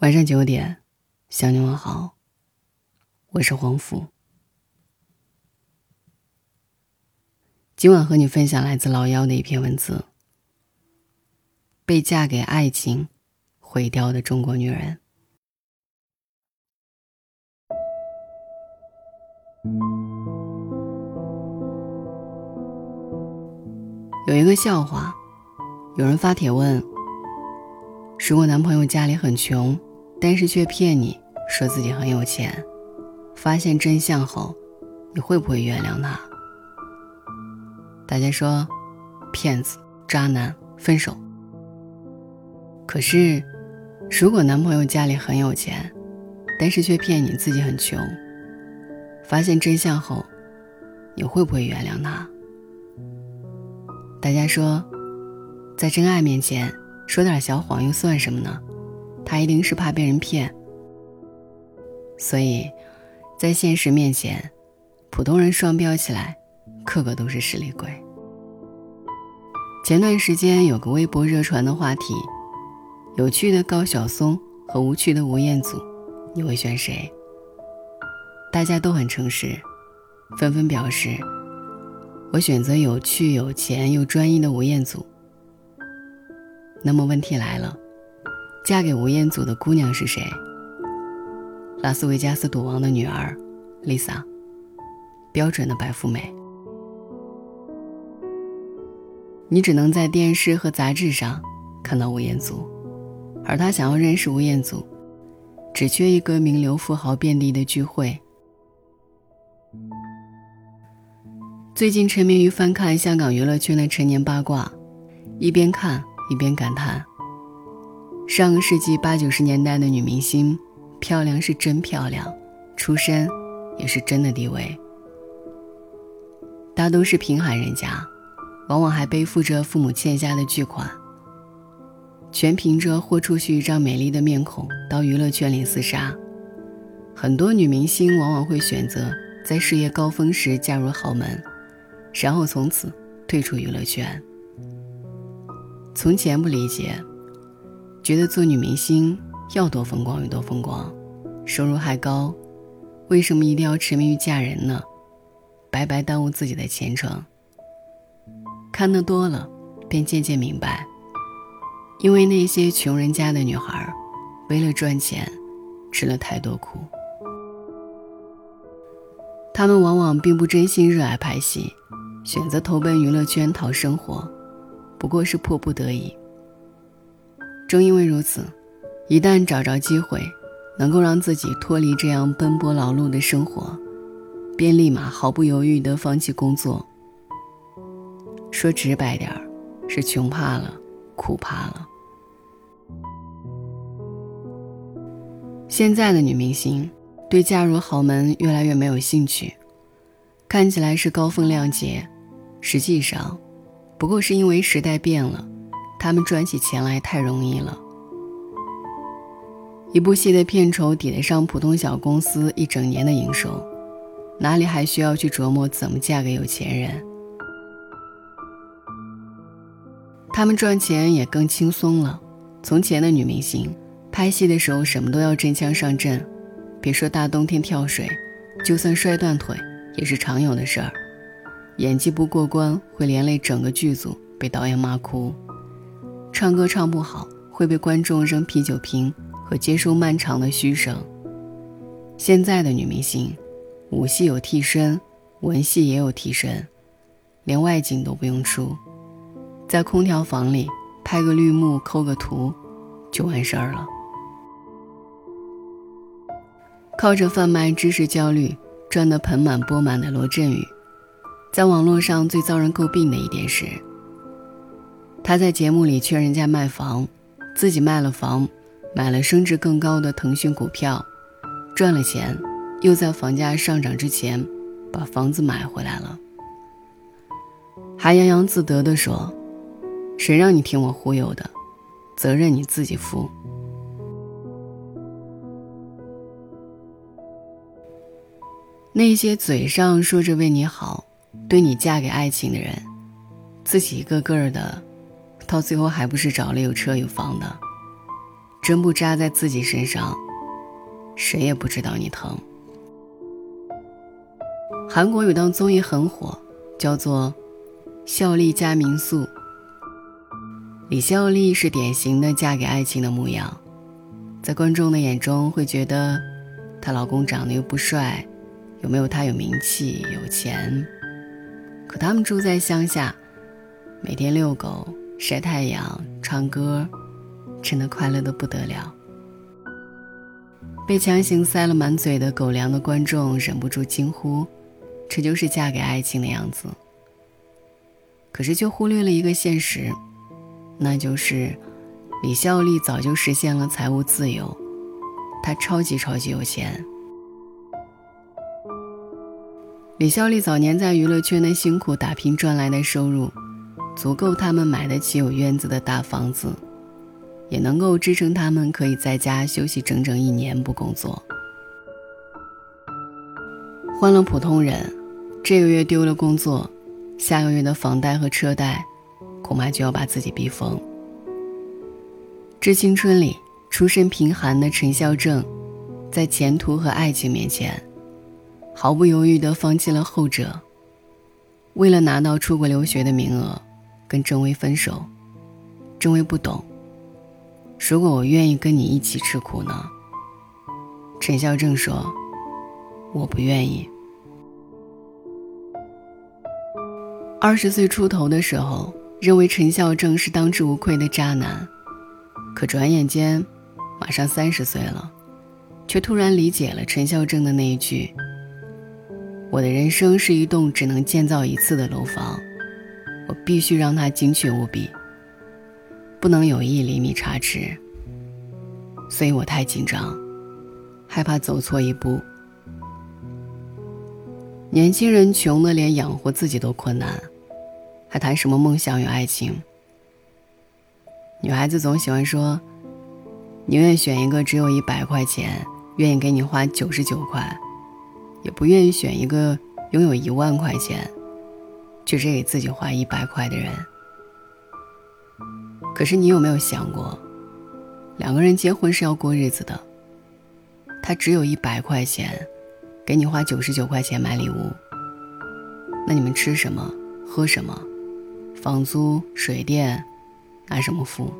晚上九点，向你问好。我是黄甫。今晚和你分享来自老幺的一篇文字：被嫁给爱情毁掉的中国女人。有一个笑话，有人发帖问：如果男朋友家里很穷？但是却骗你说自己很有钱，发现真相后，你会不会原谅他？大家说，骗子、渣男，分手。可是，如果男朋友家里很有钱，但是却骗你自己很穷，发现真相后，你会不会原谅他？大家说，在真爱面前说点小谎又算什么呢？他一定是怕被人骗，所以，在现实面前，普通人双标起来，个个都是实力鬼。前段时间有个微博热传的话题：有趣的高晓松和无趣的吴彦祖，你会选谁？大家都很诚实，纷纷表示：我选择有趣、有钱又专一的吴彦祖。那么问题来了。嫁给吴彦祖的姑娘是谁？拉斯维加斯赌王的女儿，Lisa，标准的白富美。你只能在电视和杂志上看到吴彦祖，而他想要认识吴彦祖，只缺一个名流富豪遍地的聚会。最近沉迷于翻看香港娱乐圈的陈年八卦，一边看一边感叹。上个世纪八九十年代的女明星，漂亮是真漂亮，出身也是真的低微。大都是贫寒人家，往往还背负着父母欠下的巨款。全凭着豁出去一张美丽的面孔到娱乐圈里厮杀。很多女明星往往会选择在事业高峰时嫁入豪门，然后从此退出娱乐圈。从前不理解。觉得做女明星要多风光有多风光，收入还高，为什么一定要沉迷于嫁人呢？白白耽误自己的前程。看得多了，便渐渐明白，因为那些穷人家的女孩，为了赚钱，吃了太多苦。他们往往并不真心热爱拍戏，选择投奔娱乐圈讨生活，不过是迫不得已。正因为如此，一旦找着机会，能够让自己脱离这样奔波劳碌的生活，便立马毫不犹豫地放弃工作。说直白点儿，是穷怕了，苦怕了。现在的女明星对嫁入豪门越来越没有兴趣，看起来是高风亮节，实际上，不过是因为时代变了。他们赚起钱来太容易了，一部戏的片酬抵得上普通小公司一整年的营收，哪里还需要去琢磨怎么嫁给有钱人？他们赚钱也更轻松了。从前的女明星拍戏的时候，什么都要真枪上阵，别说大冬天跳水，就算摔断腿也是常有的事儿。演技不过关，会连累整个剧组，被导演骂哭。唱歌唱不好会被观众扔啤酒瓶和接受漫长的嘘声。现在的女明星，武戏有替身，文戏也有替身，连外景都不用出，在空调房里拍个绿幕、抠个图，就完事儿了。靠着贩卖知识焦虑赚得盆满钵满的罗振宇，在网络上最遭人诟病的一点是。他在节目里劝人家卖房，自己卖了房，买了升值更高的腾讯股票，赚了钱，又在房价上涨之前把房子买回来了，还洋洋自得地说：“谁让你听我忽悠的，责任你自己负。”那些嘴上说着为你好，对你嫁给爱情的人，自己一个个的。到最后还不是找了有车有房的，针不扎在自己身上，谁也不知道你疼。韩国有档综艺很火，叫做《孝利家民宿》。李孝利是典型的嫁给爱情的模样，在观众的眼中会觉得，她老公长得又不帅，又没有她有名气、有钱。可他们住在乡下，每天遛狗、晒太阳、唱歌，真的快乐的不得了。被强行塞了满嘴的狗粮的观众忍不住惊呼：“这就是嫁给爱情的样子。”可是却忽略了一个现实。那就是李孝利早就实现了财务自由，他超级超级有钱。李孝利早年在娱乐圈的辛苦打拼赚来的收入，足够他们买得起有院子的大房子，也能够支撑他们可以在家休息整整一年不工作。换了普通人，这个月丢了工作，下个月的房贷和车贷。恐怕就要把自己逼疯。《致青春》里，出身贫寒的陈孝正，在前途和爱情面前，毫不犹豫地放弃了后者。为了拿到出国留学的名额，跟郑薇分手。郑薇不懂。如果我愿意跟你一起吃苦呢？陈孝正说：“我不愿意。”二十岁出头的时候。认为陈孝正是当之无愧的渣男，可转眼间，马上三十岁了，却突然理解了陈孝正的那一句：“我的人生是一栋只能建造一次的楼房，必须让它精确无比，不能有一厘米差池。”所以我太紧张，害怕走错一步。年轻人穷的连养活自己都困难。还谈什么梦想与爱情？女孩子总喜欢说，宁愿选一个只有一百块钱，愿意给你花九十九块，也不愿意选一个拥有一万块钱，却是给自己花一百块的人。可是你有没有想过，两个人结婚是要过日子的。他只有一百块钱，给你花九十九块钱买礼物，那你们吃什么？喝什么？房租、水电，拿什么付？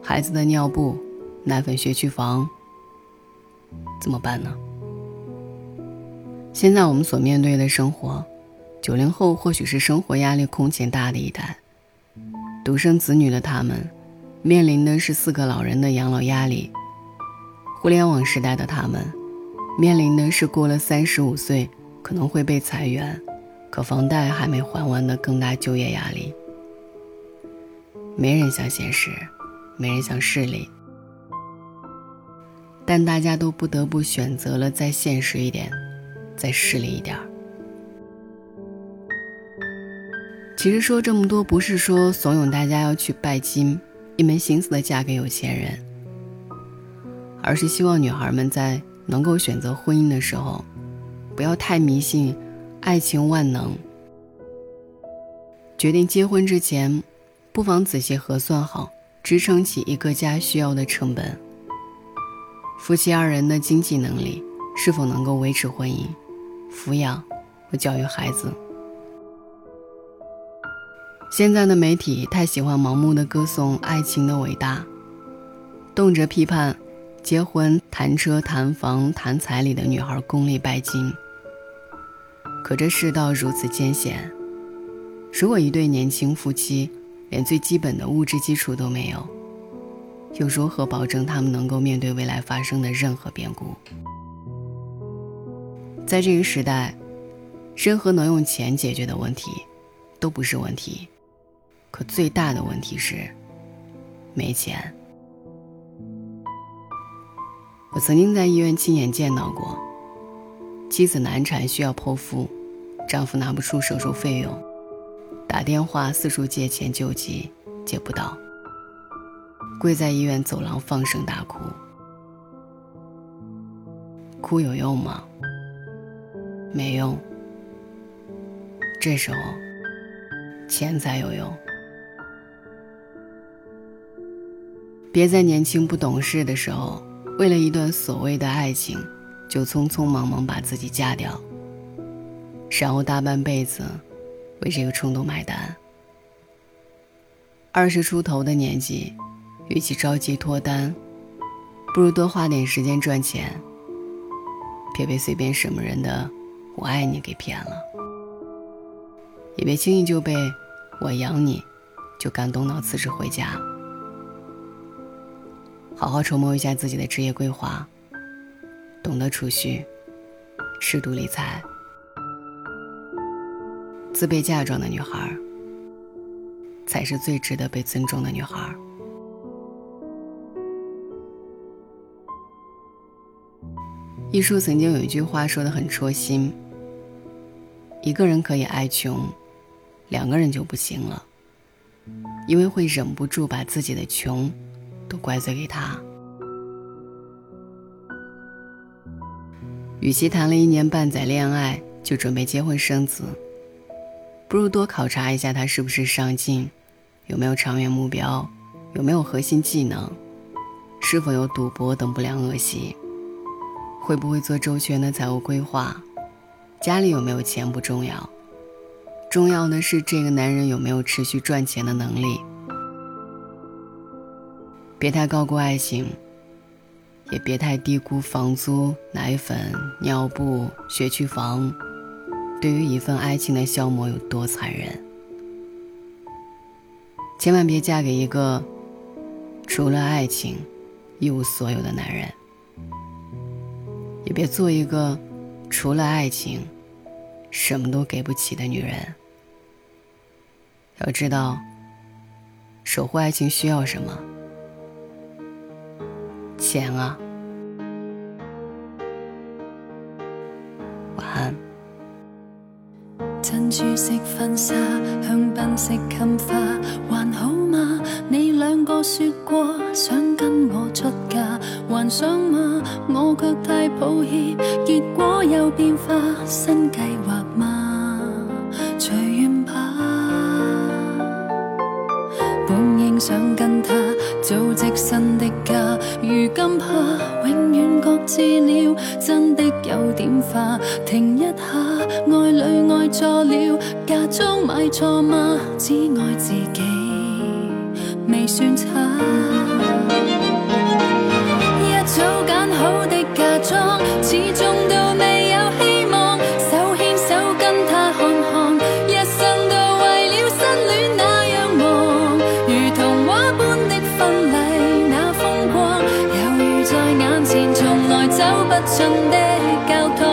孩子的尿布、奶粉、学区房，怎么办呢？现在我们所面对的生活，九零后或许是生活压力空前大的一代，独生子女的他们，面临的是四个老人的养老压力；互联网时代的他们，面临的是过了三十五岁可能会被裁员。可房贷还没还完的更大就业压力，没人想现实，没人想势利，但大家都不得不选择了再现实一点，再势利一点儿。其实说这么多，不是说怂恿大家要去拜金，一门心思的嫁给有钱人，而是希望女孩们在能够选择婚姻的时候，不要太迷信。爱情万能，决定结婚之前，不妨仔细核算好支撑起一个家需要的成本。夫妻二人的经济能力是否能够维持婚姻、抚养和教育孩子？现在的媒体太喜欢盲目的歌颂爱情的伟大，动辄批判结婚谈车谈房谈彩礼的女孩功利拜金。可这世道如此艰险，如果一对年轻夫妻连最基本的物质基础都没有，又如何保证他们能够面对未来发生的任何变故？在这个时代，任何能用钱解决的问题都不是问题，可最大的问题是没钱。我曾经在医院亲眼见到过。妻子难产需要剖腹，丈夫拿不出手术费用，打电话四处借钱救急，借不到，跪在医院走廊放声大哭。哭有用吗？没用。这时候，钱才有用。别在年轻不懂事的时候，为了一段所谓的爱情，就匆匆忙忙把自己嫁掉，然后大半辈子为这个冲动买单。二十出头的年纪，与其着急脱单，不如多花点时间赚钱。别被随便什么人的“我爱你”给骗了，也别轻易就被“我养你”就感动到辞职回家。好好筹谋一下自己的职业规划，懂得储蓄，适度理财。自备嫁妆的女孩，才是最值得被尊重的女孩。一书曾经有一句话说的很戳心：一个人可以爱穷，两个人就不行了，因为会忍不住把自己的穷。都怪罪给他。与其谈了一年半载恋爱就准备结婚生子，不如多考察一下他是不是上进，有没有长远目标，有没有核心技能，是否有赌博等不良恶习，会不会做周全的财务规划，家里有没有钱不重要，重要的是这个男人有没有持续赚钱的能力。别太高估爱情，也别太低估房租、奶粉、尿布、学区房，对于一份爱情的消磨有多残忍。千万别嫁给一个除了爱情一无所有的男人，也别做一个除了爱情什么都给不起的女人。要知道，守护爱情需要什么。钱啊，晚安。珍珠色婚纱，香槟色襟花，还好吗？你两个说过想跟我出嫁，还想吗？我却太抱歉，结果有变化，新计划吗？今怕永远各自了，真的有点化。停一下，爱侣爱错了，嫁妆买错吗？只爱自己，未算差。一早拣好的嫁妆，始终不尽的交通。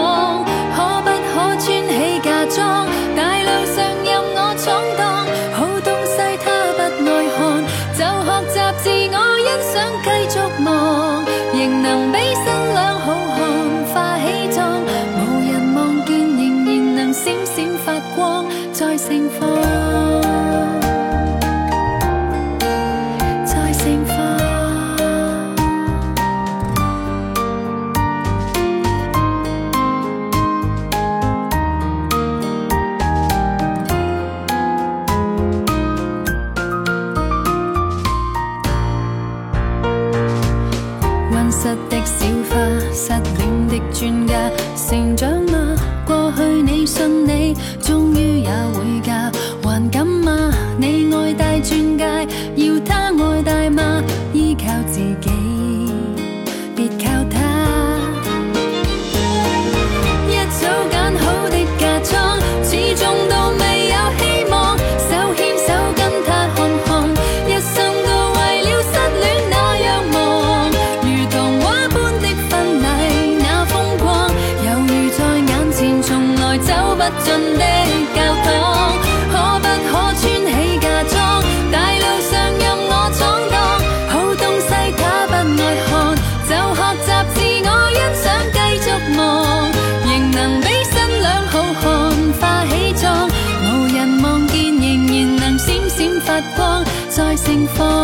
起